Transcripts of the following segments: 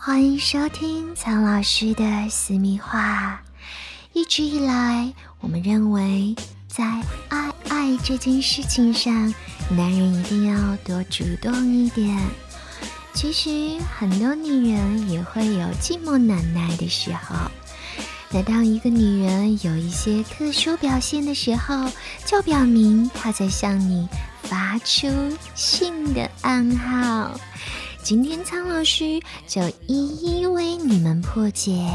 欢迎收听苍老师的私密话。一直以来，我们认为在爱爱这件事情上，男人一定要多主动一点。其实，很多女人也会有寂寞难耐的时候。那当一个女人有一些特殊表现的时候，就表明她在向你发出性的暗号。今天苍老师就一一为你们破解，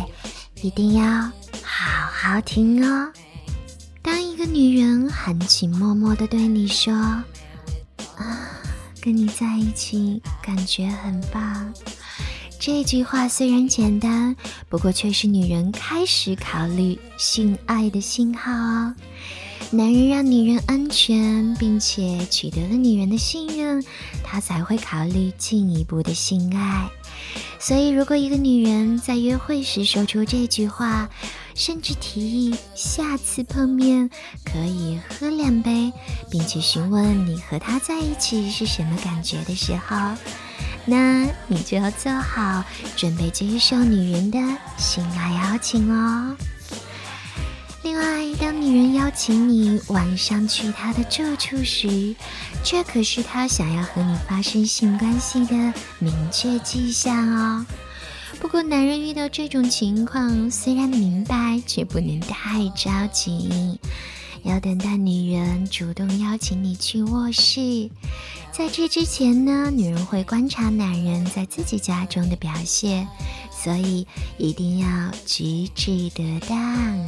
一定要好好听哦。当一个女人含情脉脉的对你说：“啊，跟你在一起感觉很棒。”这句话虽然简单，不过却是女人开始考虑性爱的信号哦。男人让女人安全，并且取得了女人的信任，他才会考虑进一步的性爱。所以，如果一个女人在约会时说出这句话，甚至提议下次碰面可以喝两杯，并且询问你和他在一起是什么感觉的时候，那你就要做好准备接受女人的性爱邀请哦。另外，当女人邀请你晚上去她的住处时，这可是她想要和你发生性关系的明确迹象哦。不过，男人遇到这种情况，虽然明白，却不能太着急，要等待女人主动邀请你去卧室。在这之前呢，女人会观察男人在自己家中的表现，所以一定要举止得当。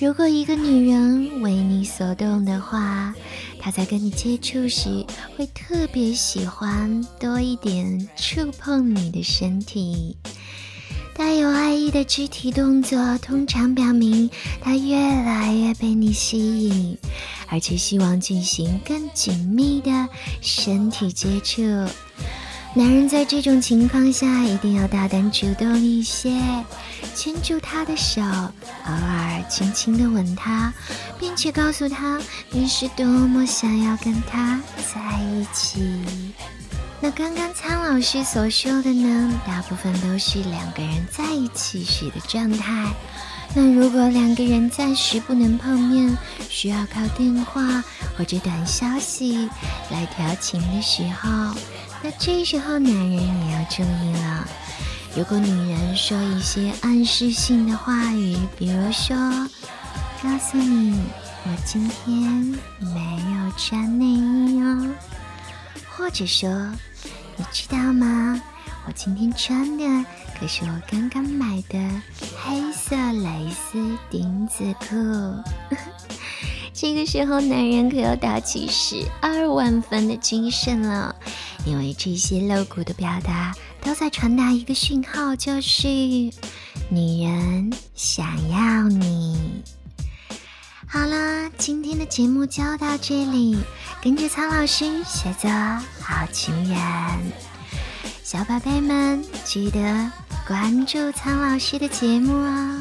如果一个女人为你所动的话，她在跟你接触时会特别喜欢多一点触碰你的身体。带有爱意的肢体动作通常表明他越来越被你吸引，而且希望进行更紧密的身体接触。男人在这种情况下一定要大胆主动一些，牵住她的手，偶尔轻轻的吻她，并且告诉她你是多么想要跟他在一起。那刚刚苍老师所说的呢，大部分都是两个人在一起时的状态。那如果两个人暂时不能碰面，需要靠电话或者短消息来调情的时候。那这时候，男人也要注意了。如果女人说一些暗示性的话语，比如说“告诉你，我今天没有穿内衣哦”，或者说“你知道吗，我今天穿的可是我刚刚买的黑色蕾丝丁字裤”，这个时候男人可要打起十二万分的精神了。因为这些露骨的表达都在传达一个讯号，就是女人想要你。好了，今天的节目就到这里，跟着苍老师学做好情人，小宝贝们记得关注苍老师的节目哦。